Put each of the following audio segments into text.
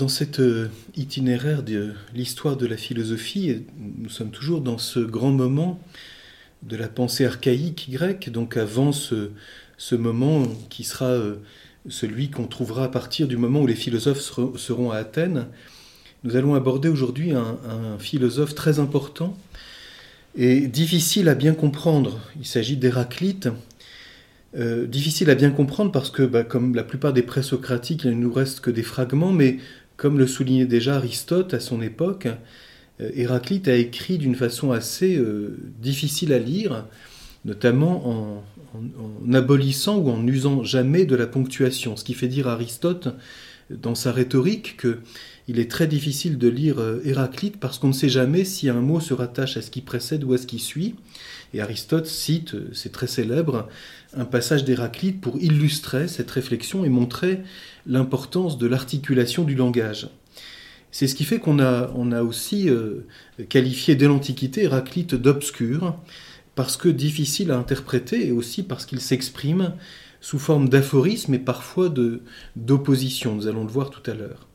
Dans cet euh, itinéraire de l'histoire de la philosophie, nous sommes toujours dans ce grand moment de la pensée archaïque grecque, donc avant ce, moment qui sera euh, celui qu'on trouvera à partir du moment où les philosophes seront à Athènes. Nous allons aborder aujourd'hui un, philosophe très important et difficile à bien comprendre. Il s'agit d'Héraclite. Euh, difficile à bien comprendre parce que, bah, comme la plupart des présocratiques, il ne nous reste que des fragments, mais comme le soulignait déjà Aristote à son époque, euh, Héraclite a écrit d'une façon assez euh, difficile à lire, notamment en, abolissant ou en n'usant jamais de la ponctuation, ce qui fait dire Aristote dans sa rhétorique qu'il est très difficile de lire euh, Héraclite parce qu'on ne sait jamais si un mot se rattache à ce qui précède ou à ce qui suit. Et Aristote cite, c'est très célèbre, un passage d'Héraclite pour illustrer cette réflexion et montrer l'importance de l'articulation du langage. C'est ce qui fait qu'on a, aussi euh, qualifié dès l'Antiquité Héraclite d'obscur, parce que difficile à interpréter et aussi parce qu'il s'exprime sous forme d'aphorisme et parfois d'opposition. Nous allons le voir tout à l'heure.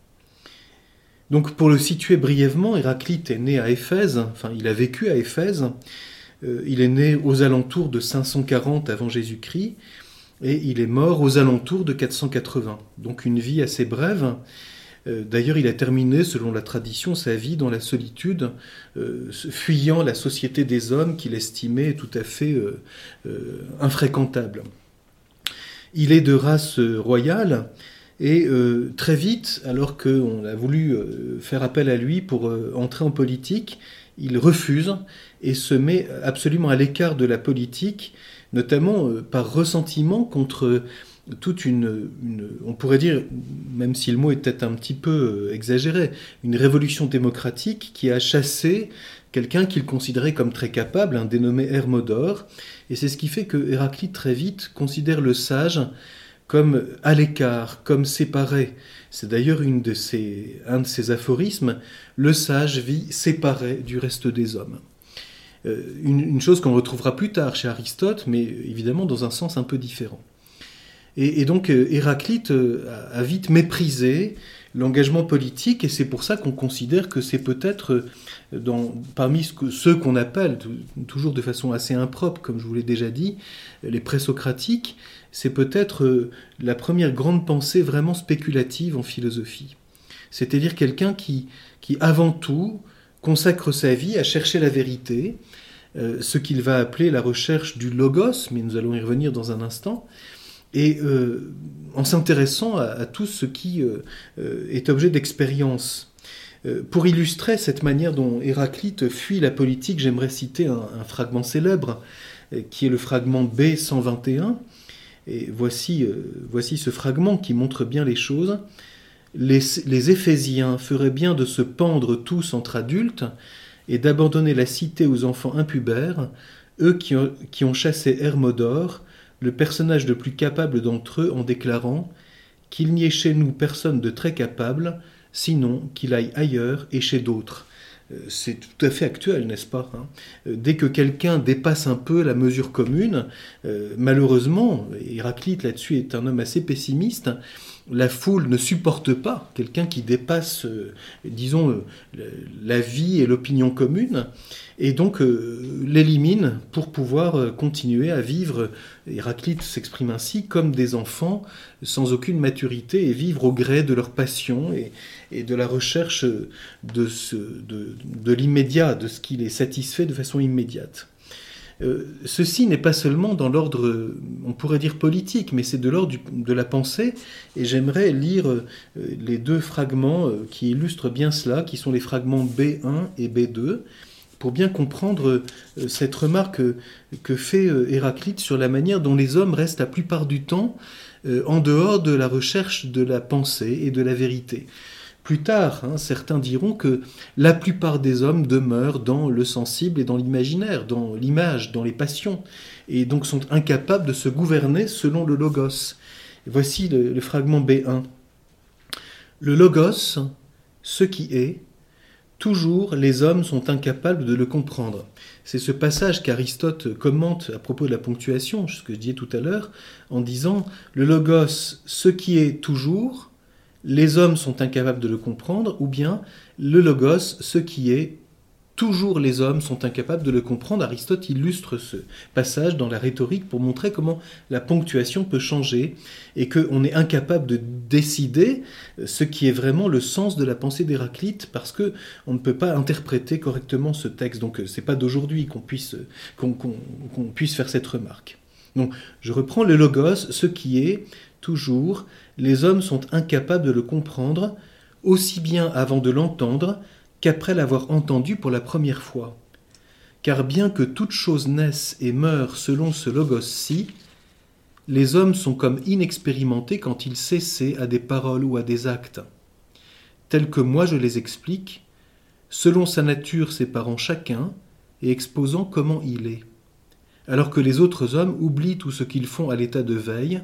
Donc pour le situer brièvement, Héraclite est né à Éphèse, enfin il a vécu à Éphèse, euh, il est né aux alentours de 540 avant Jésus-Christ et il est mort aux alentours de 480. Donc une vie assez brève euh, d'ailleurs, il a terminé, selon la tradition, sa vie dans la solitude, euh, fuyant la société des hommes qu'il estimait tout à fait infréquentable. Il est de race royale et très vite, alors qu'on a voulu faire appel à lui pour entrer en politique, il refuse et se met absolument à l'écart de la politique, notamment par ressentiment contre toute une, on pourrait dire, même si le mot est peut-être un petit peu euh, exagéré, une révolution démocratique qui a chassé quelqu'un qu'il considérait comme très capable, un dénommé Hermodore, et c'est ce qui fait que Héraclite très vite considère le sage comme à l'écart, comme séparé. C'est d'ailleurs un de ses aphorismes, le sage vit séparé du reste des hommes. Euh, une chose qu'on retrouvera plus tard chez Aristote, mais évidemment dans un sens un peu différent. Et, donc euh, Héraclite euh, a vite méprisé l'engagement politique et c'est pour ça qu'on considère que c'est peut-être parmi ceux qu'on appelle, toujours de façon assez impropre, comme je vous l'ai déjà dit, les présocratiques, c'est peut-être la première grande pensée vraiment spéculative en philosophie. C'est-à-dire quelqu'un qui, avant tout, consacre sa vie à chercher la vérité, ce qu'il va appeler la recherche du logos, mais nous allons y revenir dans un instant, et euh, en s'intéressant à, tout ce qui euh, euh, est objet d'expérience. Pour illustrer cette manière dont Héraclite fuit la politique, j'aimerais citer un, fragment célèbre, qui est le fragment B121. Et voici, voici ce fragment qui montre bien les choses. Les, Éphésiens feraient bien de se pendre tous entre adultes et d'abandonner la cité aux enfants impubères, eux qui ont, qui ont chassé Hermodore, le personnage le plus capable d'entre eux en déclarant qu'il n'y ait chez nous personne de très capable, sinon qu'il aille ailleurs et chez d'autres. Euh, c'est tout à fait actuel, n'est-ce pas hein? Euh, Dès que quelqu'un dépasse un peu la mesure commune, euh, malheureusement, Héraclite là-dessus est un homme assez pessimiste, la foule ne supporte pas quelqu'un qui dépasse, disons, la vie et l'opinion commune et donc euh, l'élimine pour pouvoir euh, continuer à vivre, Héraclite s'exprime ainsi, comme des enfants sans aucune maturité et vivre au gré de leur passion et, de la recherche de, l'immédiat, de ce qui les satisfait de façon immédiate. Euh, ceci n'est pas seulement dans l'ordre, on pourrait dire politique, mais c'est de l'ordre de la pensée, et j'aimerais lire les deux fragments qui illustrent bien cela, qui sont les fragments B1 et B2 pour bien comprendre cette remarque que fait Héraclite sur la manière dont les hommes restent la plupart du temps en dehors de la recherche de la pensée et de la vérité. Plus tard, hein, certains diront que la plupart des hommes demeurent dans le sensible et dans l'imaginaire, dans l'image, dans les passions, et donc sont incapables de se gouverner selon le logos. voici le, fragment B1. Le logos, ce qui est, toujours les hommes sont incapables de le comprendre. C'est ce passage qu'Aristote commente à propos de la ponctuation, ce que je disais tout à l'heure, en disant le logos, ce qui est toujours, les hommes sont incapables de le comprendre, ou bien le logos, ce qui est, toujours les hommes sont incapables de le comprendre. Aristote illustre ce passage dans la rhétorique pour montrer comment la ponctuation peut changer et qu'on est incapable de décider ce qui est vraiment le sens de la pensée d'Héraclite parce que on ne peut pas interpréter correctement ce texte. Donc c'est pas d'aujourd'hui qu'on puisse, qu'on puisse faire cette remarque. Donc je reprends le logos, ce qui est toujours les hommes sont incapables de le comprendre, aussi bien avant de l'entendre qu'après l'avoir entendu pour la première fois. Car bien que toute chose naisse et meure selon ce logos-ci, les hommes sont comme inexpérimentés quand ils cessaient à des paroles ou à des actes. Tels que moi je les explique, selon sa nature séparant chacun et exposant comment il est. Alors que les autres hommes oublient tout ce qu'ils font à l'état de veille,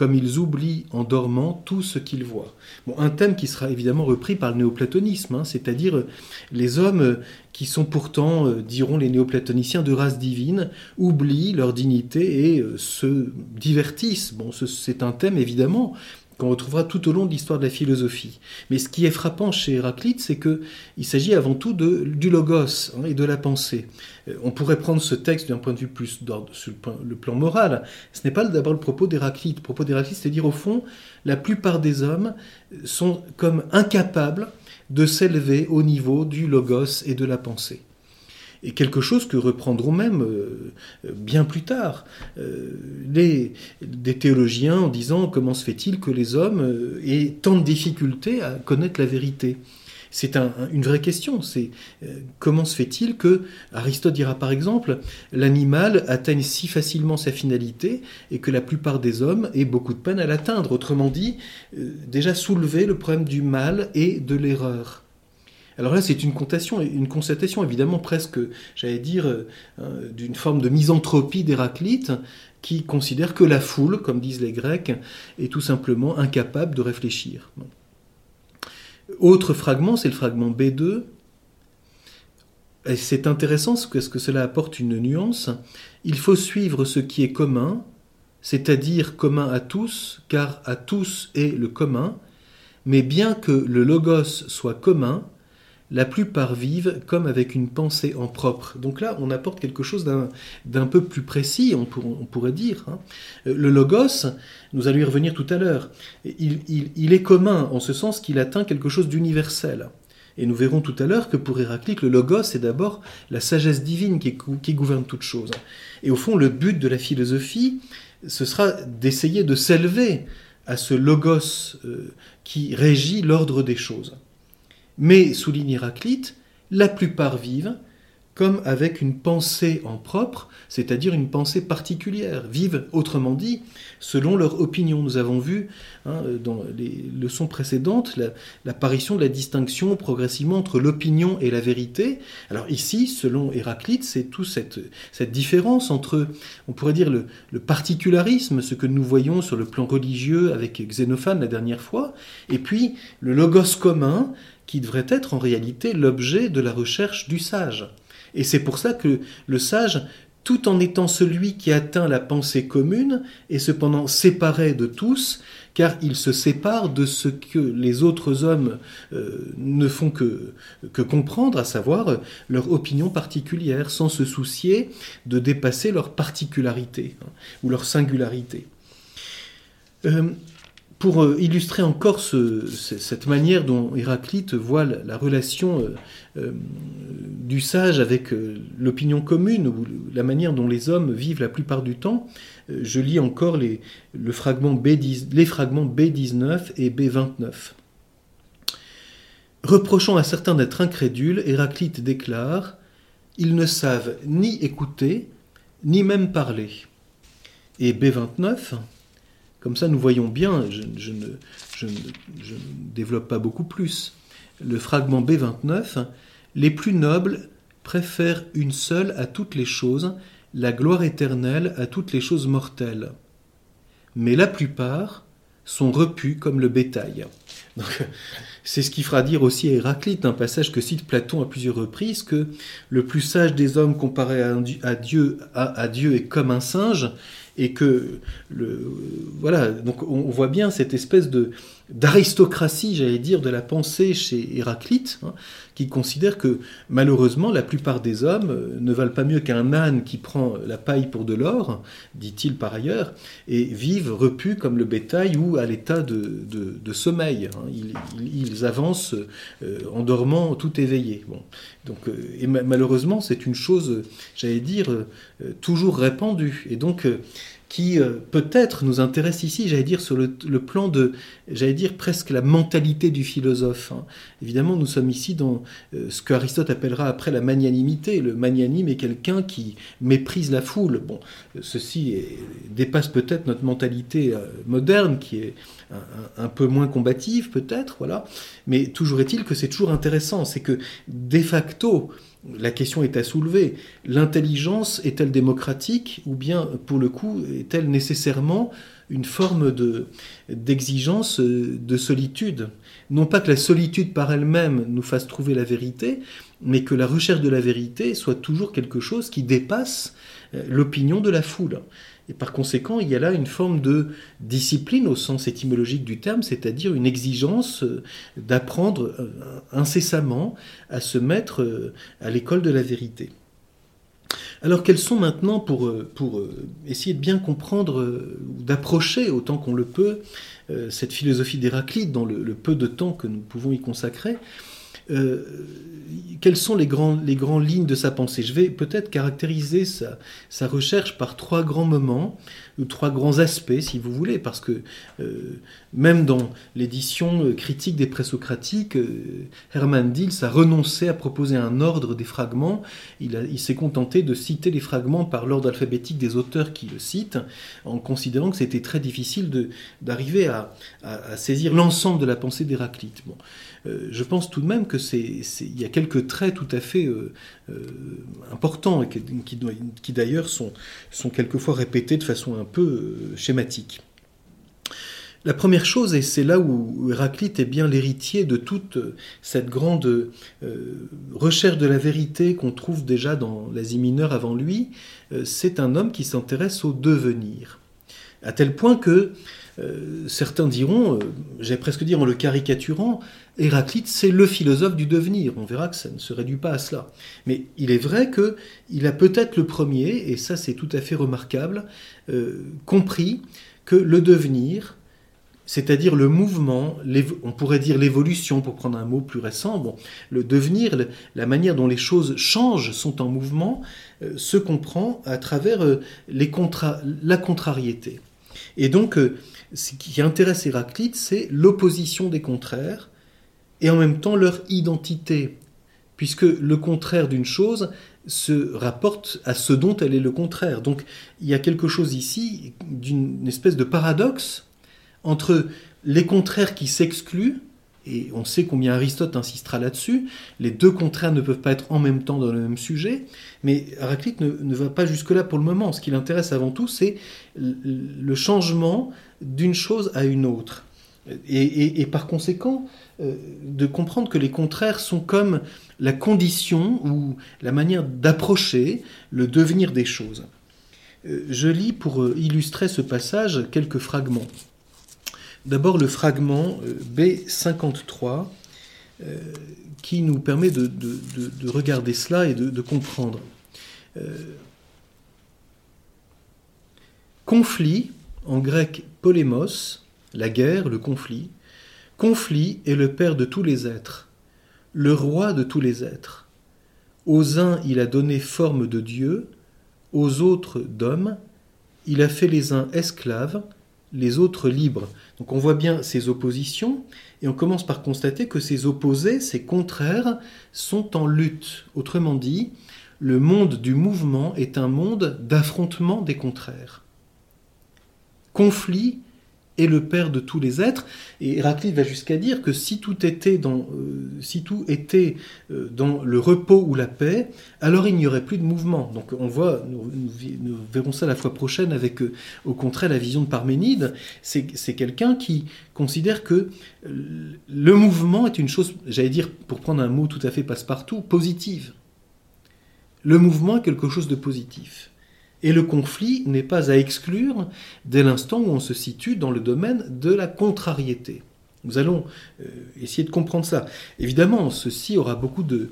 comme ils oublient en dormant tout ce qu'ils voient. Un thème qui sera évidemment repris par le néoplatonisme, hein, c'est-à-dire euh, les hommes euh, qui sont pourtant, euh, diront les néoplatoniciens, de race divine, oublient leur dignité et se divertissent. Bon, c'est un thème évidemment qu'on retrouvera tout au long de l'histoire de la philosophie. Mais ce qui est frappant chez Héraclite, c'est qu'il s'agit avant tout du logos hein, et de la pensée. Euh, on pourrait prendre ce texte d'un point de vue plus sur le plan, moral. Ce n'est pas d'abord le propos d'Héraclite. Le propos d'Héraclite, c'est dire au fond, la plupart des hommes sont comme incapables de s'élever au niveau du logos et de la pensée et quelque chose que reprendront même euh, bien plus tard euh, des théologiens en disant comment se fait-il que les hommes euh, aient tant de difficultés à connaître la vérité c'est une vraie question. C'est comment se fait-il que Aristote dira par exemple l'animal atteigne si facilement sa finalité et que la plupart des hommes aient beaucoup de peine à l'atteindre. Autrement dit, déjà soulever le problème du mal et de l'erreur. Alors là, c'est une, une constatation évidemment presque, j'allais dire, euh, d'une forme de misanthropie d'Héraclite, qui considère que la foule, comme disent les Grecs, est tout simplement incapable de réfléchir. Autre fragment, c'est le fragment B2. C'est intéressant parce que cela apporte une nuance. Il faut suivre ce qui est commun, c'est-à-dire commun à tous, car à tous est le commun, mais bien que le logos soit commun, la plupart vivent comme avec une pensée en propre. Donc là, on apporte quelque chose d'un peu plus précis, on, pourrait dire. Hein. Euh, le logos, nous allons y revenir tout à l'heure, il, est commun en ce sens qu'il atteint quelque chose d'universel. Et nous verrons tout à l'heure que pour Héraclite, le logos est d'abord la sagesse divine qui, gouverne toute chose. Et au fond, le but de la philosophie, ce sera d'essayer de s'élever à ce logos euh, qui régit l'ordre des choses. Mais, souligne Héraclite, la plupart vivent comme avec une pensée en propre, c'est-à-dire une pensée particulière, vivent autrement dit selon leur opinion. Nous avons vu hein, dans les leçons précédentes l'apparition de la distinction progressivement entre l'opinion et la vérité. Alors ici, selon Héraclite, c'est tout cette, différence entre, on pourrait dire, le, particularisme, ce que nous voyons sur le plan religieux avec Xénophane la dernière fois, et puis le logos commun, qui devrait être en réalité l'objet de la recherche du sage. Et c'est pour ça que le sage, tout en étant celui qui atteint la pensée commune, est cependant séparé de tous, car il se sépare de ce que les autres hommes euh, ne font que, que comprendre, à savoir leur opinion particulière, sans se soucier de dépasser leur particularité hein, ou leur singularité. Euh, pour euh, illustrer encore cette manière dont Héraclite voit la, relation euh, euh, du sage avec l'opinion commune, ou la manière dont les hommes vivent la plupart du temps, je lis encore les, le fragment B10, les fragments B19 et B29. Reprochant à certains d'être incrédules, Héraclite déclare ils ne savent ni écouter, ni même parler. Et B29, comme ça nous voyons bien, je, ne, développe pas beaucoup plus, le fragment B29, les plus nobles préfèrent une seule à toutes les choses, la gloire éternelle à toutes les choses mortelles. Mais la plupart sont repus comme le bétail. C'est ce qui fera dire aussi à Héraclite, un passage que cite Platon à plusieurs reprises, que le plus sage des hommes comparé à Dieu est comme un singe, et que le voilà donc on voit bien cette espèce de d'aristocratie, j'allais dire, de la pensée chez Héraclite, hein, qui considère que malheureusement la plupart des hommes euh, ne valent pas mieux qu'un âne qui prend la paille pour de l'or, dit-il par ailleurs, et vivent repus comme le bétail ou à l'état de, de, sommeil. Hein. Ils, avancent euh, en dormant tout éveillés. Bon. Donc, euh, et malheureusement, c'est une chose, j'allais dire, toujours répandue. Et donc, qui euh, peut-être nous intéresse ici, j'allais dire, sur le, plan de, j'allais dire, presque la mentalité du philosophe. Hein. Évidemment, nous sommes ici dans euh, ce que Aristote appellera après la magnanimité. Le magnanime est quelqu'un qui méprise la foule. Bon, ceci dépasse peut-être notre mentalité euh, moderne, qui est un peu moins combative, peut-être, voilà. Mais toujours est-il que c'est toujours intéressant. C'est que, de facto, la question est à soulever. L'intelligence est-elle démocratique ou bien, pour le coup, est-elle nécessairement une forme d'exigence de solitude? Non pas que la solitude par elle-même nous fasse trouver la vérité, mais que la recherche de la vérité soit toujours quelque chose qui dépasse euh, l'opinion de la foule. Et par conséquent, il y a là une forme de discipline au sens étymologique du terme, c'est-à-dire une exigence euh, d'apprendre euh, incessamment à se mettre euh, à l'école de la vérité. Alors quels sont maintenant, pour, essayer de bien comprendre, d'approcher autant qu'on le peut, cette philosophie d'Héraclite dans le, peu de temps que nous pouvons y consacrer, quelles sont les, grands, grandes lignes de sa pensée? Je vais peut-être caractériser sa, sa, recherche par trois grands moments, ou trois grands aspects, si vous voulez, parce que euh, même dans l'édition euh, critique des présocratiques, Hermann Diels a renoncé à proposer un ordre des fragments. Il, s'est contenté de citer les fragments par l'ordre alphabétique des auteurs qui le citent, en considérant que c'était très difficile d'arriver à, saisir l'ensemble de la pensée d'Héraclite. Euh, je pense tout de même que c'est, il y a quelques traits tout à fait euh, euh, importants qui, d'ailleurs sont quelquefois répétés de façon un peu schématique. La première chose, et c'est là où Héraclite est bien l'héritier de toute cette grande recherche de la vérité qu'on trouve déjà dans l'Asie mineure avant lui, c'est un homme qui s'intéresse au devenir. À tel point que certains diront, j'ai presque dire en le caricaturant, Héraclite, c'est le philosophe du devenir. On verra que ça ne se réduit pas à cela. Mais il est vrai qu'il a peut-être le premier, et ça c'est tout à fait remarquable, euh, compris que le devenir, c'est-à-dire le mouvement, on pourrait dire l'évolution pour prendre un mot plus récent, le devenir, la manière dont les choses changent, sont en mouvement, euh, se comprend à travers euh, la contrariété. Et donc, ce qui intéresse Héraclite, c'est l'opposition des contraires, et en même temps leur identité, puisque le contraire d'une chose se rapporte à ce dont elle est le contraire. Donc il y a quelque chose ici d'une espèce de paradoxe entre les contraires qui s'excluent, et on sait combien Aristote insistera là-dessus, les deux contraires ne peuvent pas être en même temps dans le même sujet, mais Héraclite ne, va pas jusque-là pour le moment. Ce qui l'intéresse avant tout, c'est le changement d'une chose à une autre. et par conséquent, euh, de comprendre que les contraires sont comme la condition ou la manière d'approcher le devenir des choses. Euh, je lis pour euh, illustrer ce passage quelques fragments. D'abord le fragment B53 qui nous permet de, regarder cela et de, comprendre. conflit, en grec polémos, la guerre, le conflit, Conflit est le père de tous les êtres, le roi de tous les êtres. Aux uns il a donné forme de Dieu, aux autres d'hommes, il a fait les uns esclaves, les autres libres. Donc on voit bien ces oppositions, et on commence par constater que ces opposés, ces contraires, sont en lutte. Autrement dit, le monde du mouvement est un monde d'affrontement des contraires. Conflit est le père de tous les êtres. Et Héraclite va jusqu'à dire que si tout était dans, euh, si tout était euh, dans le repos ou la paix, alors il n'y aurait plus de mouvement. Donc on voit, nous, verrons ça la fois prochaine avec, euh, au contraire, la vision de Parménide. C'est quelqu'un qui considère que le mouvement est une chose, j'allais dire, pour prendre un mot tout à fait passe-partout, positive. Le mouvement est quelque chose de positif. Et le conflit n'est pas à exclure dès l'instant où on se situe dans le domaine de la contrariété. Nous allons euh, essayer de comprendre ça. Évidemment, ceci aura beaucoup de,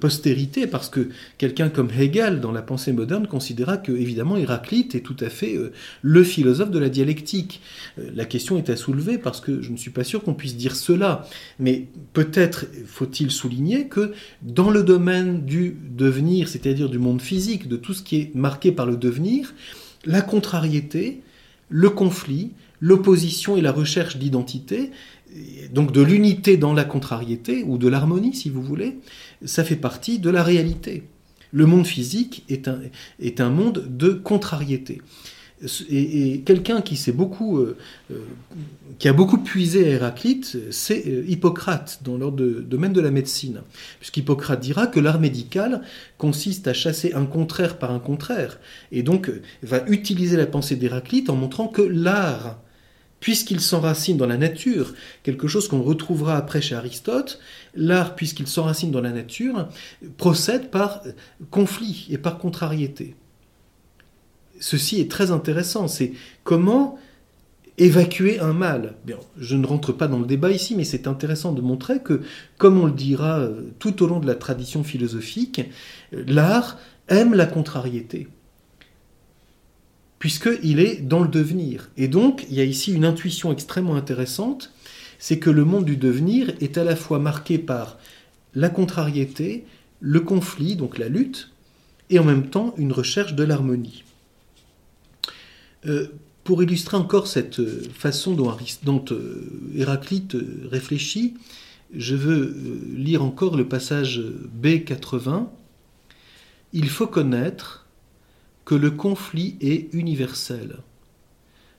postérité parce que quelqu'un comme Hegel, dans la pensée moderne, considéra que, évidemment, Héraclite est tout à fait euh, le philosophe de la dialectique. Euh, la question est à soulever parce que je ne suis pas sûr qu'on puisse dire cela. Mais peut-être faut-il souligner que dans le domaine du devenir, c'est-à-dire du monde physique, de tout ce qui est marqué par le devenir, la contrariété, le conflit, l'opposition et la recherche d'identité donc de l'unité dans la contrariété, ou de l'harmonie si vous voulez, ça fait partie de la réalité. Le monde physique est un, est un monde de contrariété. Et, quelqu'un qui beaucoup, euh, euh, qui a beaucoup puisé à Héraclite, c'est euh, Hippocrate dans le domaine de la médecine, puisqu'Hippocrate dira que l'art médical consiste à chasser un contraire par un contraire, et donc va utiliser la pensée d'Héraclite en montrant que l'art puisqu'il s'enracine dans la nature, quelque chose qu'on retrouvera après chez Aristote, l'art, puisqu'il s'enracine dans la nature, procède par conflit et par contrariété. Ceci est très intéressant, c'est comment évacuer un mal. Je ne rentre pas dans le débat ici, mais c'est intéressant de montrer que, comme on le dira euh, tout au long de la tradition philosophique, l'art aime la contrariété puisqu'il est dans le devenir. Et donc, il y a ici une intuition extrêmement intéressante, c'est que le monde du devenir est à la fois marqué par la contrariété, le conflit, donc la lutte, et en même temps une recherche de l'harmonie. Euh, pour illustrer encore cette façon dont, euh, Héraclite réfléchit, je veux euh, lire encore le passage B80. Il faut connaître que le conflit est universel,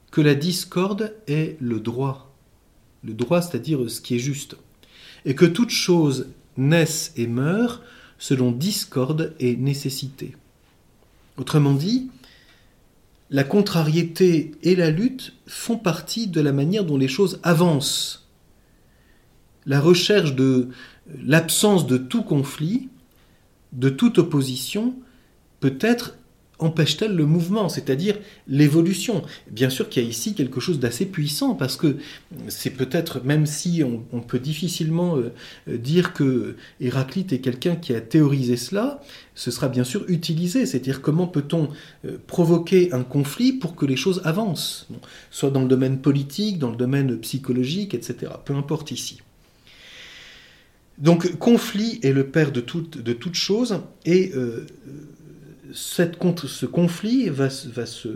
que la discorde est le droit, le droit c'est-à-dire ce qui est juste, et que toute chose naisse et meurt selon discorde et nécessité. Autrement dit, la contrariété et la lutte font partie de la manière dont les choses avancent. La recherche de l'absence de tout conflit, de toute opposition, peut être empêche-t-elle le mouvement, c'est-à-dire l'évolution? Bien sûr qu'il y a ici quelque chose d'assez puissant, parce que c'est peut-être, même si on, peut difficilement euh, dire que Héraclite est quelqu'un qui a théorisé cela, ce sera bien sûr utilisé, c'est-à-dire comment peut-on euh, provoquer un conflit pour que les choses avancent, soit dans le domaine politique, dans le domaine psychologique, etc. Peu importe ici. Donc conflit est le père de toute, de et euh, ce conflit va, se,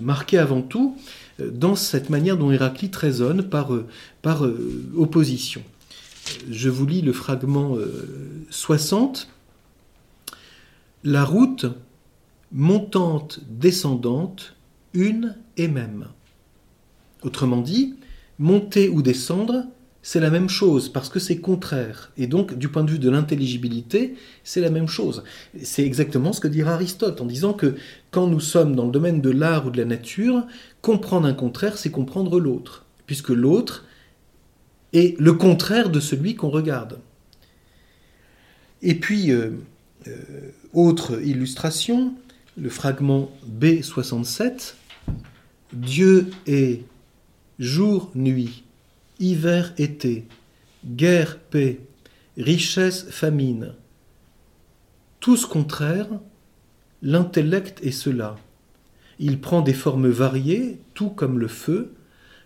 marquer avant tout euh, dans cette manière dont Héraclite raisonne par, euh, euh, opposition. Je vous lis le fragment 60. La route montante, descendante, une et même. Autrement dit, monter ou descendre, c'est la même chose parce que c'est contraire. Et donc, du point de vue de l'intelligibilité, c'est la même chose. C'est exactement ce que dira Aristote en disant que quand nous sommes dans le domaine de l'art ou de la nature, comprendre un contraire, c'est comprendre l'autre, puisque l'autre est le contraire de celui qu'on regarde. Et puis, euh, euh, autre illustration, le fragment B67, Dieu est jour-nuit hiver-été, guerre-paix, richesse-famine. Tous contraires, l'intellect est cela. Il prend des formes variées, tout comme le feu,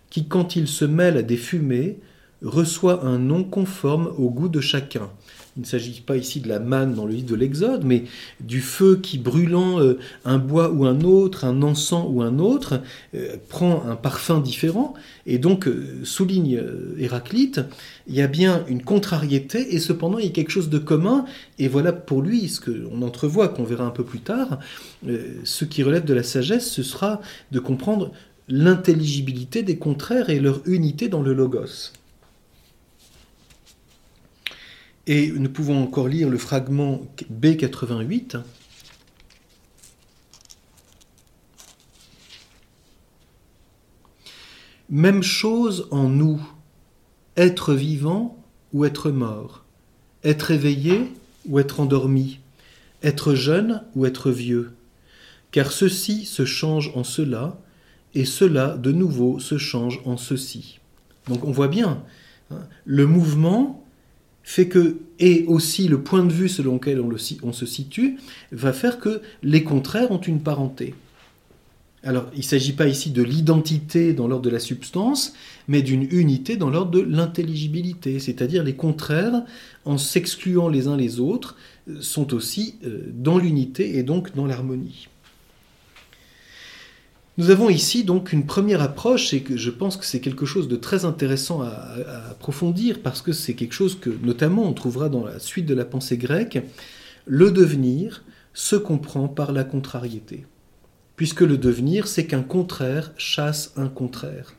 qui, quand il se mêle à des fumées, reçoit un nom conforme au goût de chacun. Il ne s'agit pas ici de la manne dans le livre de l'Exode, mais du feu qui brûlant euh, un bois ou un autre, un encens ou un autre, euh, prend un parfum différent. Et donc, euh, souligne Héraclite, il y a bien une contrariété et cependant il y a quelque chose de commun. Et voilà pour lui ce qu'on entrevoit, qu'on verra un peu plus tard. ce qui relève de la sagesse, ce sera de comprendre l'intelligibilité des contraires et leur unité dans le logos. Et nous pouvons encore lire le fragment B88. Même chose en nous, être vivant ou être mort, être éveillé ou être endormi, être jeune ou être vieux, car ceci se change en cela, et cela de nouveau se change en ceci. Donc on voit bien, hein, le mouvement fait que, et aussi le point de vue selon lequel on, se situe, va faire que les contraires ont une parenté. Alors, il ne s'agit pas ici de l'identité dans l'ordre de la substance, mais d'une unité dans l'ordre de l'intelligibilité, c'est-à-dire les contraires, en s'excluant les uns les autres, sont aussi euh, dans l'unité et donc dans l'harmonie. Nous avons ici donc une première approche et que je pense que c'est quelque chose de très intéressant à, approfondir parce que c'est quelque chose que notamment on trouvera dans la suite de la pensée grecque. Le devenir se comprend par la contrariété, puisque le devenir c'est qu'un contraire chasse un contraire.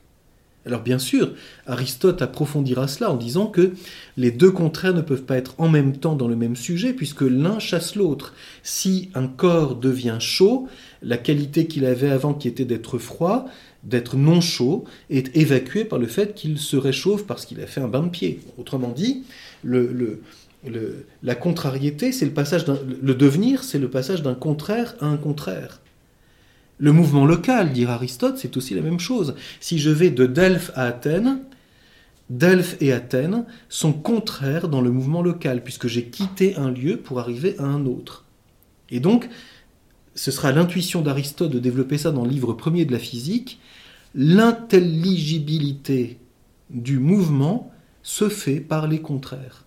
Alors bien sûr, Aristote approfondira cela en disant que les deux contraires ne peuvent pas être en même temps dans le même sujet, puisque l'un chasse l'autre. Si un corps devient chaud, la qualité qu'il avait avant qui était d'être froid, d'être non chaud, est évacuée par le fait qu'il se réchauffe parce qu'il a fait un bain de pied. Autrement dit, le, la contrariété, c'est le passage le devenir, c'est le passage d'un contraire à un contraire. Le mouvement local, dit Aristote, c'est aussi la même chose. Si je vais de Delphes à Athènes, Delphes et Athènes sont contraires dans le mouvement local, puisque j'ai quitté un lieu pour arriver à un autre. Et donc, ce sera l'intuition d'Aristote de développer ça dans le livre premier de la physique, l'intelligibilité du mouvement se fait par les contraires.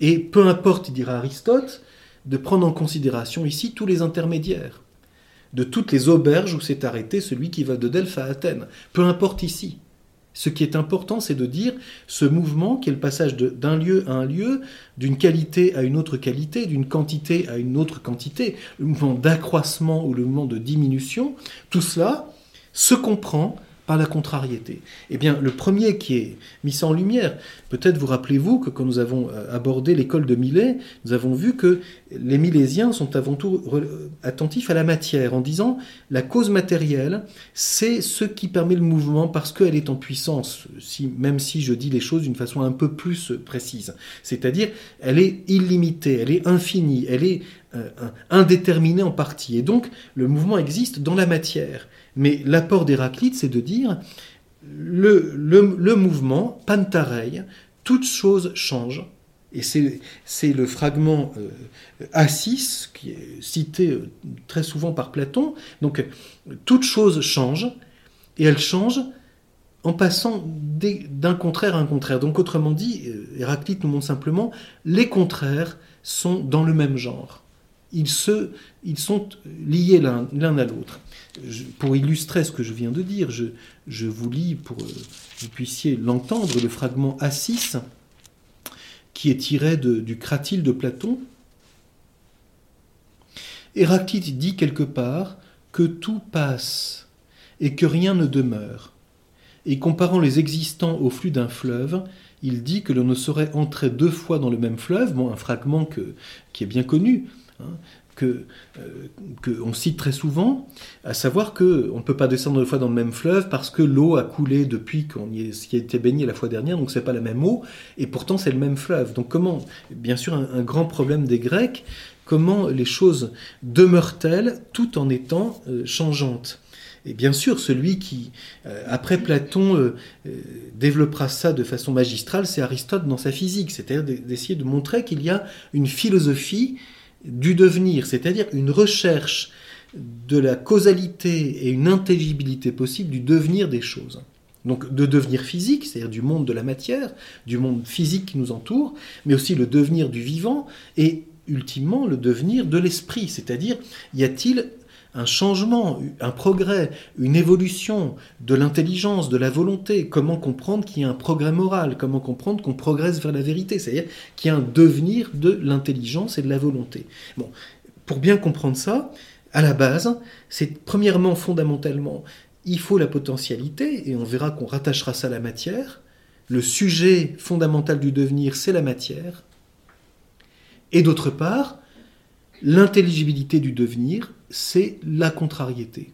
Et peu importe, dira Aristote, de prendre en considération ici tous les intermédiaires de toutes les auberges où s'est arrêté celui qui va de Delphes à Athènes. Peu importe ici. Ce qui est important, c'est de dire ce mouvement qui est le passage d'un lieu à un lieu, d'une qualité à une autre qualité, d'une quantité à une autre quantité, le mouvement d'accroissement ou le mouvement de diminution, tout cela se comprend par la contrariété. Eh bien, le premier qui est mis en lumière, peut-être vous rappelez-vous que quand nous avons euh, abordé l'école de Millet, nous avons vu que les Milésiens sont avant tout attentifs à la matière, en disant la cause matérielle, c'est ce qui permet le mouvement parce qu'elle est en puissance, même si je dis les choses d'une façon un peu plus précise. C'est-à-dire, elle est illimitée, elle est infinie, elle est euh, indéterminée en partie. Et donc, le mouvement existe dans la matière. Mais l'apport d'Héraclite, c'est de dire le, mouvement, pantareil, toute chose change. Et c'est le fragment euh, A6 qui est cité euh, très souvent par Platon. Donc, toute chose change, et elle change en passant d'un contraire à un contraire. Donc, autrement dit, euh, Héraclite nous montre simplement, les contraires sont dans le même genre. Ils, se, ils sont liés l'un à l'autre pour illustrer ce que je viens de dire, je, vous lis pour que vous puissiez l'entendre, le fragment A6 qui est tiré du Cratyle de Platon. Héraclite dit quelque part que tout passe et que rien ne demeure. Et comparant les existants au flux d'un fleuve, il dit que l'on ne saurait entrer deux fois dans le même fleuve, bon, un fragment qui est bien connu, hein, que euh, qu'on cite très souvent, à savoir que on ne peut pas descendre deux fois dans le même fleuve parce que l'eau a coulé depuis qu'on y, a été baigné la fois dernière, donc c'est pas la même eau, et pourtant c'est le même fleuve. Donc comment, bien sûr, un, grand problème des Grecs, comment les choses demeurent-elles tout en étant euh, changeantes? Et bien sûr, celui qui, euh, après Platon, développera ça de façon magistrale, c'est Aristote dans sa physique, c'est-à-dire d'essayer de montrer qu'il y a une philosophie du devenir, c'est-à-dire une recherche de la causalité et une intelligibilité possible du devenir des choses. Donc de devenir physique, c'est-à-dire du monde de la matière, du monde physique qui nous entoure, mais aussi le devenir du vivant et ultimement le devenir de l'esprit, c'est-à-dire y a-t-il un changement, un progrès, une évolution de l'intelligence, de la volonté, comment comprendre qu'il y a un progrès moral, comment comprendre qu'on progresse vers la vérité, c'est-à-dire qu'il y a un devenir de l'intelligence et de la volonté. Pour bien comprendre ça, à la base, c'est premièrement, fondamentalement, il faut la potentialité, et on verra qu'on rattachera ça à la matière. Le sujet fondamental du devenir, c'est la matière. Et d'autre part, l'intelligibilité du devenir, c'est la contrariété.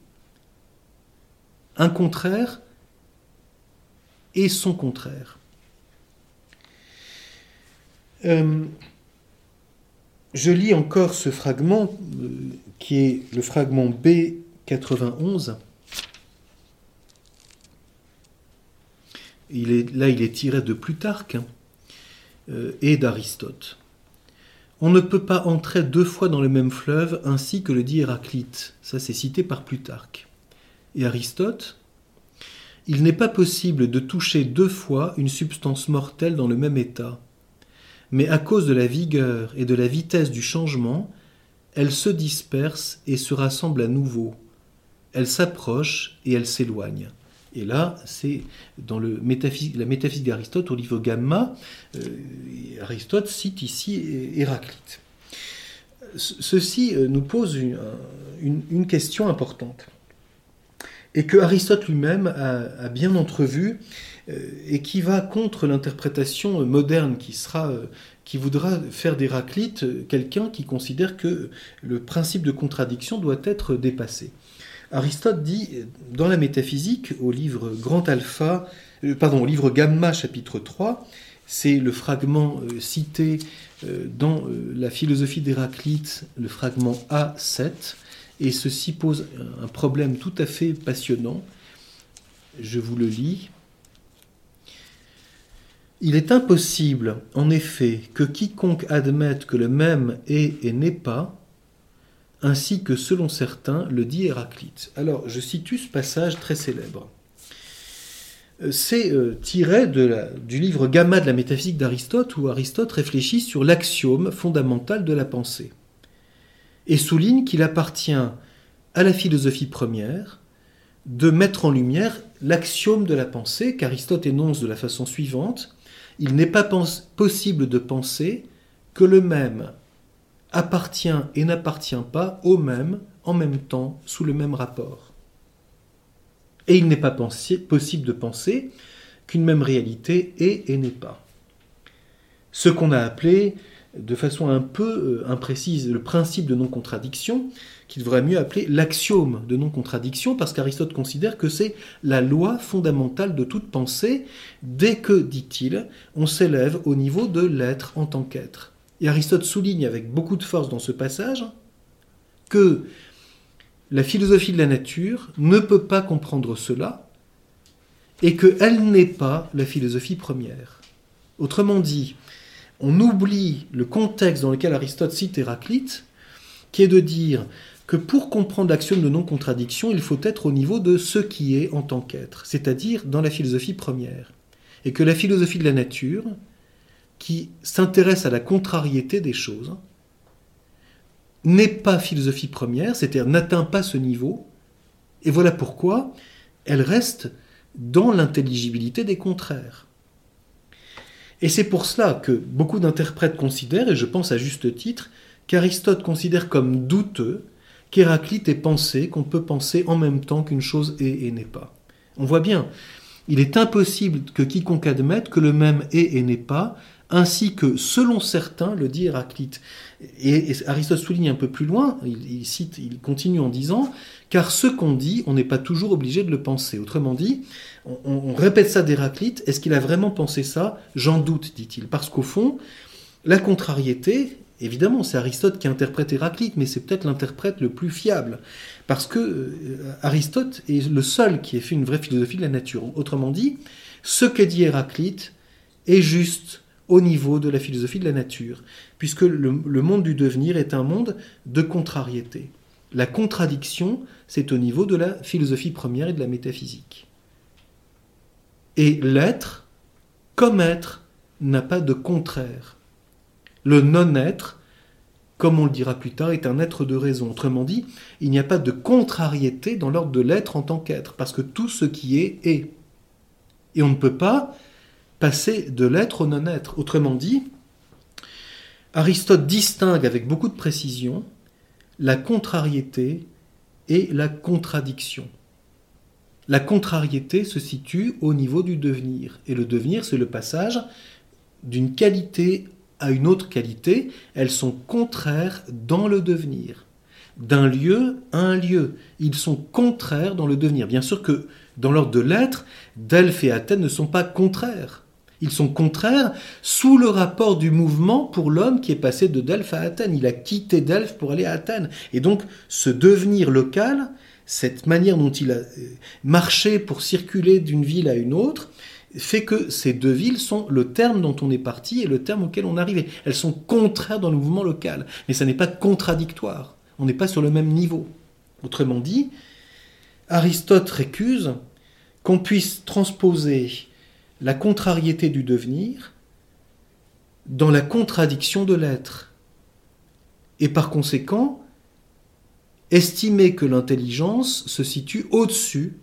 Un contraire et son contraire. Euh, je lis encore ce fragment euh, qui est le fragment B91 là, il est tiré de Plutarque hein, euh, et d'Aristote. On ne peut pas entrer deux fois dans le même fleuve, ainsi que le dit Héraclite. Ça, c'est cité par Plutarque. Et Aristote? Il n'est pas possible de toucher deux fois une substance mortelle dans le même état. Mais à cause de la vigueur et de la vitesse du changement, elle se disperse et se rassemble à nouveau. Elle s'approche et elle s'éloigne. Et là, c'est dans la métaphysique d'Aristote au livre Gamma. Euh, Aristote cite ici Héraclite. Ceci euh, nous pose une, question importante et que Aristote lui-même a, bien entrevu euh, et qui va contre l'interprétation moderne qui voudra faire d'Héraclite quelqu'un qui considère que le principe de contradiction doit être dépassé. Aristote dit dans la métaphysique, au livre Grand Alpha, euh, pardon, livre Gamma, chapitre 3, c'est le fragment euh, cité euh, dans la philosophie d'Héraclite, le fragment A7, et ceci pose un problème tout à fait passionnant. Je vous le lis. Il est impossible, en effet, que quiconque admette que le même est et n'est pas, ainsi que selon certains le dit Héraclite. Alors je situe ce passage très célèbre. Euh, c'est euh, tiré du livre Gamma de la métaphysique d'Aristote où Aristote réfléchit sur l'axiome fondamental de la pensée et souligne qu'il appartient à la philosophie première de mettre en lumière l'axiome de la pensée qu'Aristote énonce de la façon suivante il n'est pas possible de penser que le même appartient et n'appartient pas au même en même temps sous le même rapport. Et il n'est pas possible de penser qu'une même réalité est et n'est pas. Ce qu'on a appelé de façon un peu euh, imprécise le principe de non-contradiction, qu'il devrait mieux appeler l'axiome de non-contradiction, parce qu'Aristote considère que c'est la loi fondamentale de toute pensée, dès que, dit-il, on s'élève au niveau de l'être en tant qu'être. Et Aristote souligne avec beaucoup de force dans ce passage que la philosophie de la nature ne peut pas comprendre cela et qu'elle n'est pas la philosophie première. Autrement dit, on oublie le contexte dans lequel Aristote cite Héraclite, qui est de dire que pour comprendre l'axiome de non-contradiction, il faut être au niveau de ce qui est en tant qu'être, c'est-à-dire dans la philosophie première. Et que la philosophie de la nature, qui s'intéresse à la contrariété des choses, n'est pas philosophie première, c'est-à-dire n'atteint pas ce niveau, et voilà pourquoi elle reste dans l'intelligibilité des contraires. Et c'est pour cela que beaucoup d'interprètes considèrent, et je pense à juste titre, qu'Aristote considère comme douteux qu'Héraclite ait pensé qu'on peut penser en même temps qu'une chose est et n'est pas. On voit bien, il est impossible que quiconque admette que le même est et n'est pas ainsi que, selon certains, le dit Héraclite. Et, Aristote souligne un peu plus loin, il, cite, il continue en disant, car ce qu'on dit, on n'est pas toujours obligé de le penser. Autrement dit, on, répète ça d'Héraclite, est-ce qu'il a vraiment pensé ça? J'en doute, dit-il, parce qu'au fond, la contrariété, évidemment, c'est Aristote qui interprète Héraclite, mais c'est peut-être l'interprète le plus fiable, parce que euh, Aristote est le seul qui ait fait une vraie philosophie de la nature. Autrement dit, ce que dit Héraclite est juste au niveau de la philosophie de la nature, puisque le, monde du devenir est un monde de contrariété. La contradiction, c'est au niveau de la philosophie première et de la métaphysique. Et l'être, comme être, n'a pas de contraire. Le non-être, comme on le dira plus tard, est un être de raison. Autrement dit, il n'y a pas de contrariété dans l'ordre de l'être en tant qu'être, parce que tout ce qui est est. Et on ne peut pas passer de l'être au non-être. Autrement dit, Aristote distingue avec beaucoup de précision la contrariété et la contradiction. La contrariété se situe au niveau du devenir. Et le devenir, c'est le passage d'une qualité à une autre qualité. Elles sont contraires dans le devenir. D'un lieu à un lieu. Ils sont contraires dans le devenir. Bien sûr que dans l'ordre de l'être, Delphes et Athènes ne sont pas contraires. Ils sont contraires sous le rapport du mouvement pour l'homme qui est passé de Delphes à Athènes. Il a quitté Delphes pour aller à Athènes. Et donc, ce devenir local, cette manière dont il a euh, marché pour circuler d'une ville à une autre, fait que ces deux villes sont le terme dont on est parti et le terme auquel on est arrivé. Elles sont contraires dans le mouvement local, mais ça n'est pas contradictoire. On n'est pas sur le même niveau. Autrement dit, Aristote récuse qu'on puisse transposer la contrariété du devenir dans la contradiction de l'être. Et par conséquent, estimer que l'intelligence se situe au-dessus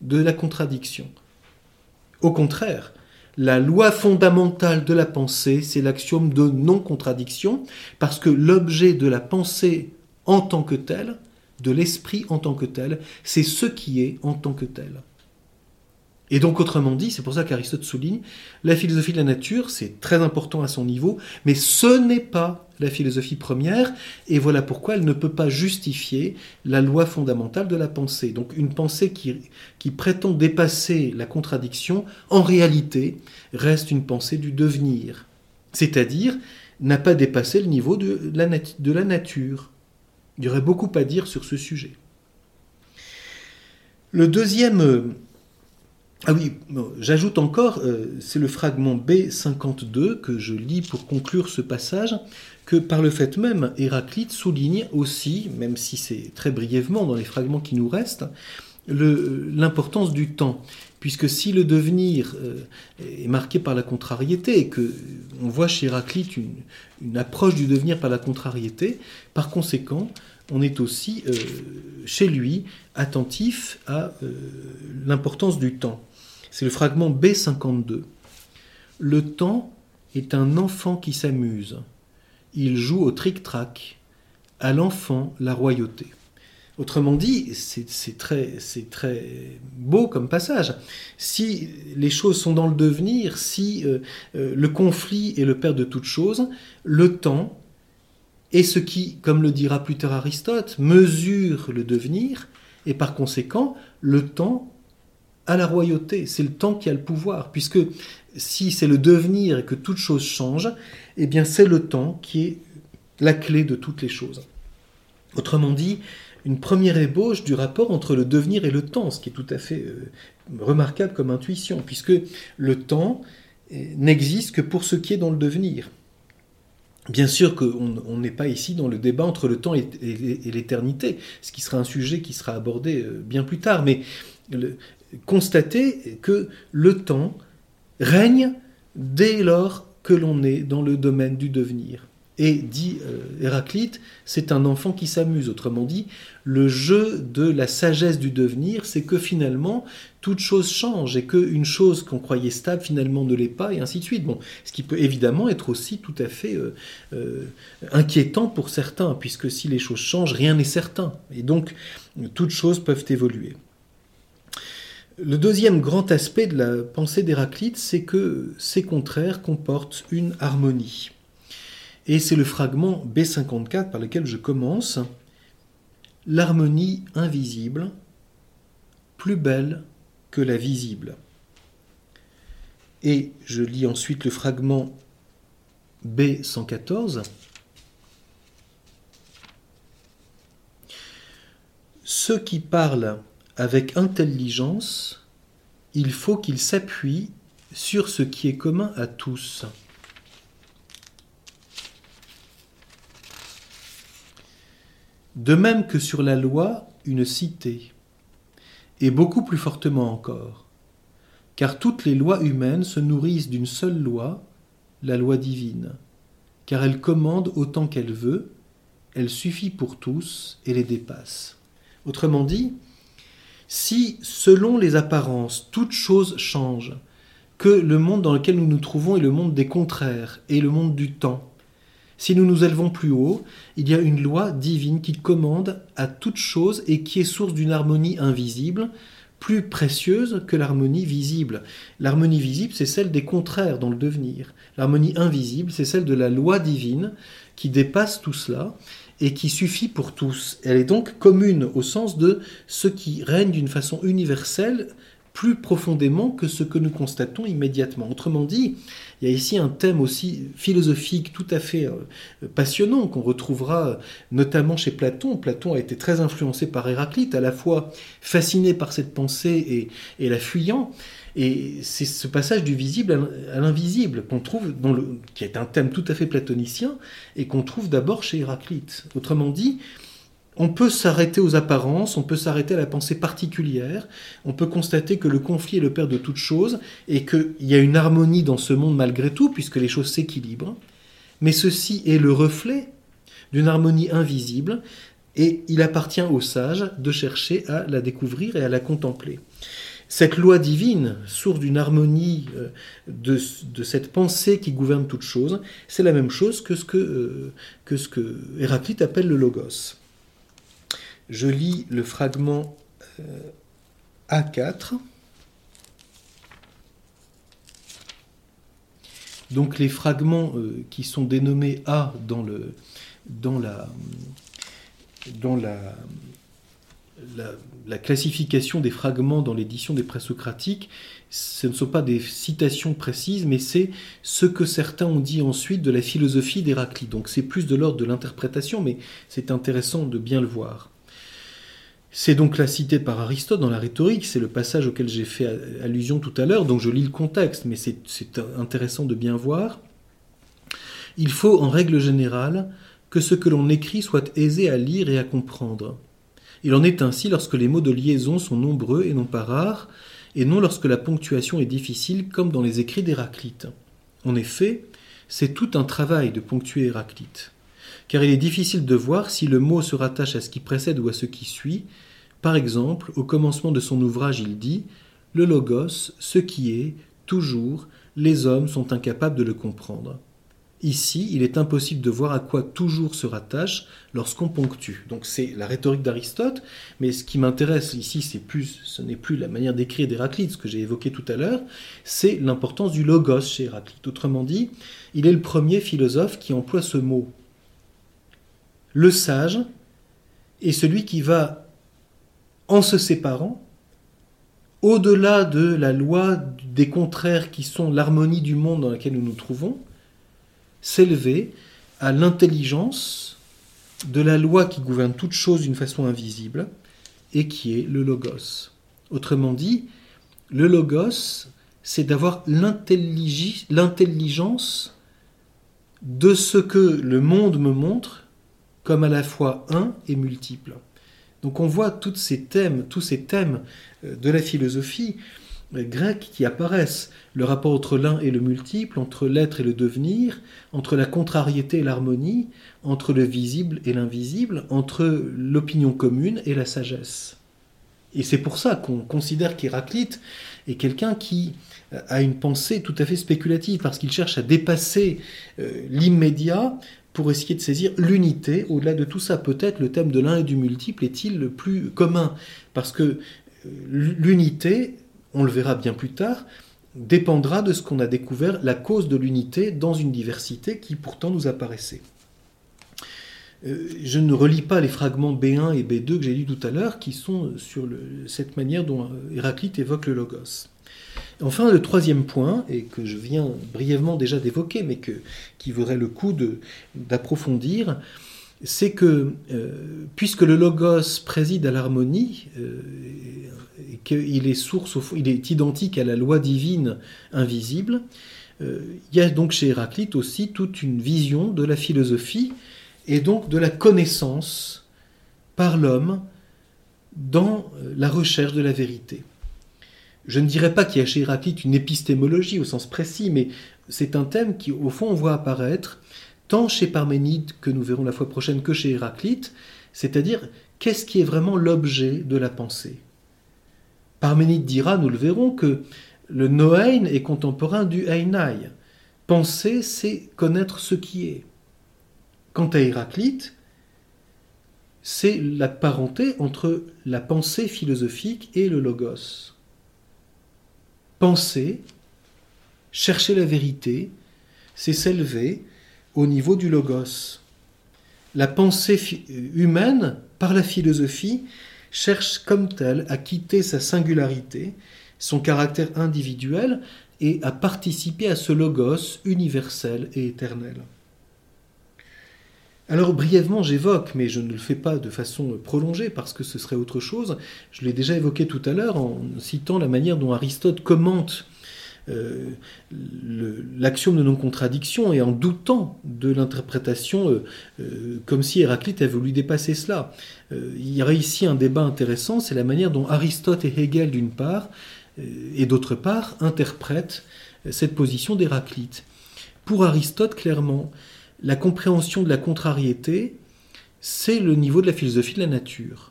de la contradiction. Au contraire, la loi fondamentale de la pensée, c'est l'axiome de non-contradiction, parce que l'objet de la pensée en tant que tel, de l'esprit en tant que tel, c'est ce qui est en tant que tel. Et donc, autrement dit, c'est pour ça qu'Aristote souligne, la philosophie de la nature, c'est très important à son niveau, mais ce n'est pas la philosophie première, et voilà pourquoi elle ne peut pas justifier la loi fondamentale de la pensée. Donc une pensée qui, prétend dépasser la contradiction, en réalité, reste une pensée du devenir, c'est-à-dire n'a pas dépassé le niveau de la, de la nature. Il y aurait beaucoup à dire sur ce sujet. Le deuxième ah oui, j'ajoute encore, euh, c'est le fragment B52 que je lis pour conclure ce passage, que par le fait même, Héraclite souligne aussi, même si c'est très brièvement dans les fragments qui nous restent, l'importance du temps. Puisque si le devenir euh, est marqué par la contrariété, et que on voit chez Héraclite une, approche du devenir par la contrariété, par conséquent, on est aussi euh, chez lui attentif à l'importance du temps. C'est le fragment B52. Le temps est un enfant qui s'amuse. Il joue au tric-trac. À l'enfant, la royauté. Autrement dit, c'est très, très, beau comme passage. Si les choses sont dans le devenir, si euh, euh, le conflit est le père de toutes choses, le temps est ce qui, comme le dira plus tard Aristote, mesure le devenir, et par conséquent, le temps à la royauté. C'est le temps qui a le pouvoir, puisque si c'est le devenir et que toute chose change, eh bien c'est le temps qui est la clé de toutes les choses. Autrement dit, une première ébauche du rapport entre le devenir et le temps, ce qui est tout à fait euh, remarquable comme intuition, puisque le temps euh, n'existe que pour ce qui est dans le devenir. Bien sûr qu'on n'est pas ici dans le débat entre le temps et, l'éternité, ce qui sera un sujet qui sera abordé euh, bien plus tard, mais constater que le temps règne dès lors que l'on est dans le domaine du devenir. Et dit euh, Héraclite, c'est un enfant qui s'amuse. Autrement dit, le jeu de la sagesse du devenir, c'est que finalement, toute chose change et qu'une chose qu'on croyait stable finalement ne l'est pas, et ainsi de suite. Ce qui peut évidemment être aussi tout à fait euh, euh, inquiétant pour certains, puisque si les choses changent, rien n'est certain. Et donc, toutes choses peuvent évoluer. Le deuxième grand aspect de la pensée d'Héraclite, c'est que ces contraires comportent une harmonie. Et c'est le fragment B54 par lequel je commence. L'harmonie invisible, plus belle que la visible. Et je lis ensuite le fragment B114. Ceux qui parlent avec intelligence, il faut qu'il s'appuie sur ce qui est commun à tous. De même que sur la loi, une cité, et beaucoup plus fortement encore, car toutes les lois humaines se nourrissent d'une seule loi, la loi divine, car elle commande autant qu'elle veut, elle suffit pour tous et les dépasse. Autrement dit, si, selon les apparences, toute chose change, que le monde dans lequel nous nous trouvons est le monde des contraires et le monde du temps, si nous nous élevons plus haut, il y a une loi divine qui commande à toute chose et qui est source d'une harmonie invisible, plus précieuse que l'harmonie visible. L'harmonie visible, c'est celle des contraires dans le devenir. L'harmonie invisible, c'est celle de la loi divine qui dépasse tout cela et qui suffit pour tous. Elle est donc commune au sens de ce qui règne d'une façon universelle plus profondément que ce que nous constatons immédiatement. Autrement dit, il y a ici un thème aussi philosophique tout à fait euh, passionnant qu'on retrouvera euh, notamment chez Platon. Platon a été très influencé par Héraclite, à la fois fasciné par cette pensée et, la fuyant. Et c'est ce passage du visible à l'invisible qu'on trouve dans le, qui est un thème tout à fait platonicien et qu'on trouve d'abord chez Héraclite. Autrement dit, on peut s'arrêter aux apparences, on peut s'arrêter à la pensée particulière, on peut constater que le conflit est le père de toutes choses et qu'il y a une harmonie dans ce monde malgré tout, puisque les choses s'équilibrent, mais ceci est le reflet d'une harmonie invisible et il appartient aux sages de chercher à la découvrir et à la contempler. Cette loi divine, source d'une harmonie euh, de, cette pensée qui gouverne toutes choses, c'est la même chose que ce que, euh, que ce que Héraclite appelle le logos je lis le fragment euh, A4. Donc les fragments qui sont dénommés A dans, le, dans, la, dans la, la, classification des fragments dans l'édition des présocratiques, ce ne sont pas des citations précises, mais c'est ce que certains ont dit ensuite de la philosophie d'Héraclite. Donc c'est plus de l'ordre de l'interprétation, mais c'est intéressant de bien le voir. C'est donc la cité par Aristote dans la rhétorique, c'est le passage auquel j'ai fait allusion tout à l'heure, donc je lis le contexte, mais c'est intéressant de bien voir. Il faut, en règle générale, que ce que l'on écrit soit aisé à lire et à comprendre. Il en est ainsi lorsque les mots de liaison sont nombreux et non pas rares, et non lorsque la ponctuation est difficile, comme dans les écrits d'Héraclite. En effet, c'est tout un travail de ponctuer Héraclite car il est difficile de voir si le mot se rattache à ce qui précède ou à ce qui suit. Par exemple, au commencement de son ouvrage, il dit Le logos, ce qui est, toujours, les hommes sont incapables de le comprendre. Ici, il est impossible de voir à quoi toujours se rattache lorsqu'on ponctue. Donc c'est la rhétorique d'Aristote, mais ce qui m'intéresse ici, c'est plus, ce n'est plus la manière d'écrire d'Héraclite, ce que j'ai évoqué tout à l'heure, c'est l'importance du logos chez Héraclite. Autrement dit, il est le premier philosophe qui emploie ce mot le sage est celui qui va, en se séparant, au-delà de la loi des contraires qui sont l'harmonie du monde dans lequel nous nous trouvons, s'élever à l'intelligence de la loi qui gouverne toute chose d'une façon invisible et qui est le logos. Autrement dit, le logos, c'est d'avoir l'intelligence de ce que le monde me montre comme à la fois un et multiple. Donc on voit tous ces thèmes, tous ces thèmes euh, de la philosophie euh, grecque qui apparaissent, le rapport entre l'un et le multiple, entre l'être et le devenir, entre la contrariété et l'harmonie, entre le visible et l'invisible, entre l'opinion commune et la sagesse. Et c'est pour ça qu'on considère qu'Héraclite est quelqu'un qui euh, a une pensée tout à fait spéculative, parce qu'il cherche à dépasser l'immédiat pour essayer de saisir l'unité. Au-delà de tout ça, peut-être le thème de l'un et du multiple est-il le plus commun? Parce que euh, l'unité, on le verra bien plus tard, dépendra de ce qu'on a découvert, la cause de l'unité dans une diversité qui pourtant nous apparaissait. Euh, je ne relis pas les fragments B1 et B2 que j'ai lus tout à l'heure, qui sont sur cette manière dont euh, Héraclite évoque le logos. Enfin, le troisième point, et que je viens brièvement déjà d'évoquer, mais qui vaudrait le coup d'approfondir, c'est que euh, puisque le logos préside à l'harmonie, euh, qu'il est source, il est identique à la loi divine invisible, euh, il y a donc chez Héraclite aussi toute une vision de la philosophie et donc de la connaissance par l'homme dans la recherche de la vérité. Je ne dirais pas qu'il y a chez Héraclite une épistémologie au sens précis, mais c'est un thème qui, au fond, on voit apparaître tant chez Parménide, que nous verrons la fois prochaine, que chez Héraclite, c'est-à-dire qu'est-ce qui est vraiment l'objet de la pensée? Parménide dira, nous le verrons, que le Noein est contemporain du Einai. Penser, c'est connaître ce qui est. Quant à Héraclite, c'est la parenté entre la pensée philosophique et le logos. Penser, chercher la vérité, c'est s'élever au niveau du logos. La pensée humaine, par la philosophie, cherche comme telle à quitter sa singularité, son caractère individuel, et à participer à ce logos universel et éternel. Alors brièvement, j'évoque, mais je ne le fais pas de façon prolongée parce que ce serait autre chose. Je l'ai déjà évoqué tout à l'heure en citant la manière dont Aristote commente euh, l'axiome de non-contradiction et en doutant de l'interprétation euh, euh, comme si Héraclite avait voulu dépasser cela. il y aurait ici un débat intéressant, c'est la manière dont Aristote et Hegel d'une part et d'autre part interprètent cette position d'Héraclite. Pour Aristote, clairement, la compréhension de la contrariété, c'est le niveau de la philosophie de la nature.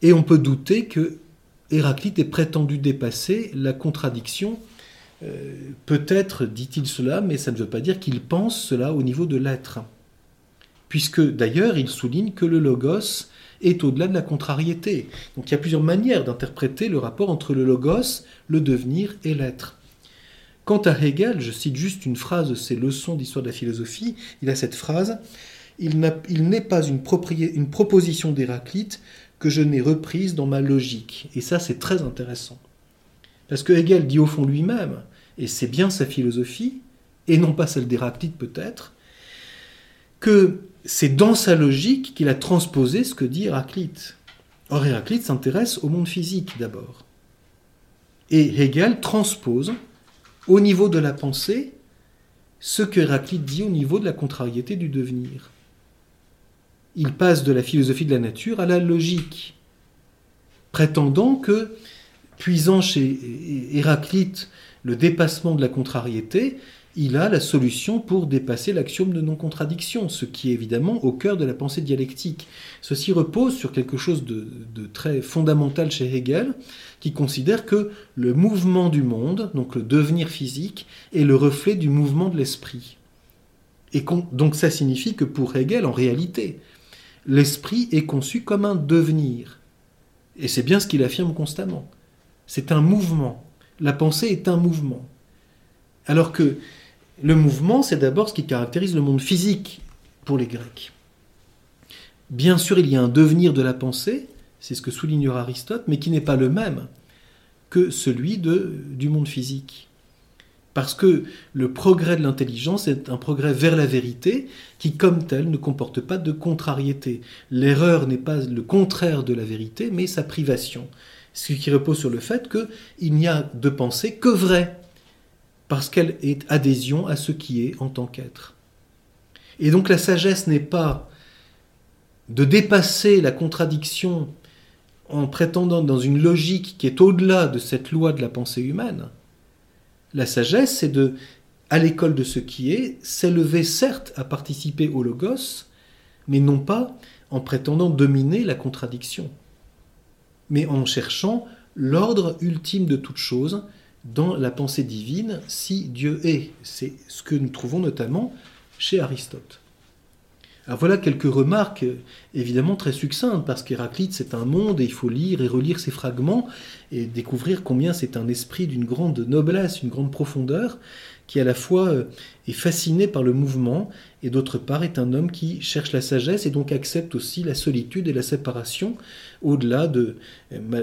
Et on peut douter que Héraclite ait prétendu dépasser la contradiction. Euh, peut-être dit-il cela, mais ça ne veut pas dire qu'il pense cela au niveau de l'être. Puisque d'ailleurs, il souligne que le logos est au-delà de la contrariété. Donc il y a plusieurs manières d'interpréter le rapport entre le logos, le devenir et l'être. Quant à Hegel, je cite juste une phrase de ses leçons d'histoire de la philosophie, il a cette phrase Il n'est pas une proposition d'Héraclite que je n'ai reprise dans ma logique. Et ça, c'est très intéressant. Parce que Hegel dit au fond lui-même, et c'est bien sa philosophie, et non pas celle d'Héraclite peut-être, que c'est dans sa logique qu'il a transposé ce que dit Héraclite. Or, Héraclite s'intéresse au monde physique d'abord. Et Hegel transpose au niveau de la pensée ce que Héraclite dit au niveau de la contrariété du devenir. Il passe de la philosophie de la nature à la logique, prétendant que, puisant chez Héraclite le dépassement de la contrariété, il a la solution pour dépasser l'axiome de non-contradiction, ce qui est évidemment au cœur de la pensée dialectique. Ceci repose sur quelque chose de, très fondamental chez Hegel, qui considère que le mouvement du monde, donc le devenir physique, est le reflet du mouvement de l'esprit. Et donc ça signifie que pour Hegel, en réalité, l'esprit est conçu comme un devenir. Et c'est bien ce qu'il affirme constamment. C'est un mouvement. La pensée est un mouvement. Alors que le mouvement, c'est d'abord ce qui caractérise le monde physique pour les Grecs. Bien sûr, il y a un devenir de la pensée, c'est ce que soulignera Aristote, mais qui n'est pas le même que celui du monde physique. Parce que le progrès de l'intelligence est un progrès vers la vérité qui, comme tel, ne comporte pas de contrariété. L'erreur n'est pas le contraire de la vérité, mais sa privation. Ce qui repose sur le fait qu'il n'y a de pensée que vraie parce qu'elle est adhésion à ce qui est en tant qu'être. Et donc la sagesse n'est pas de dépasser la contradiction en prétendant dans une logique qui est au-delà de cette loi de la pensée humaine. La sagesse, c'est de, à l'école de ce qui est, s'élever certes à participer au logos, mais non pas en prétendant dominer la contradiction, mais en cherchant l'ordre ultime de toute chose, dans la pensée divine si Dieu est. C'est ce que nous trouvons notamment chez Aristote. Voilà quelques remarques évidemment très succinctes, parce qu'Héraclite c'est un monde et il faut lire et relire ses fragments et découvrir combien c'est un esprit d'une grande noblesse, une grande profondeur, qui à la fois euh, est fasciné par le mouvement et d'autre part est un homme qui cherche la sagesse et donc accepte aussi la solitude et la séparation au-delà de,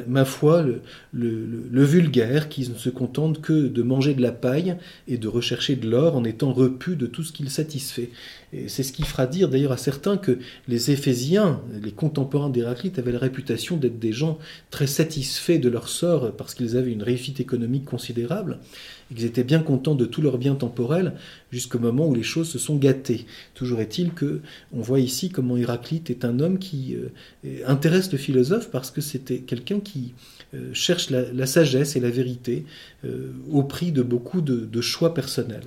ma, foi, le, vulgaire qui ne se contente que de manger de la paille et de rechercher de l'or en étant repu de tout ce qu'il satisfait. C'est ce qui fera dire d'ailleurs à certains que les Éphésiens, les contemporains d'Héraclite, avaient la réputation d'être des gens très satisfaits de leur sort parce qu'ils avaient une réussite économique considérable et qu'ils étaient bien contents de tous leurs biens temporels jusqu'au moment où les choses se sont gâtées. Toujours est-il que on voit ici comment Héraclite est un homme qui euh, intéresse le philosophe parce que c'était quelqu'un qui euh, cherche la, sagesse et la vérité au prix de beaucoup de choix personnels.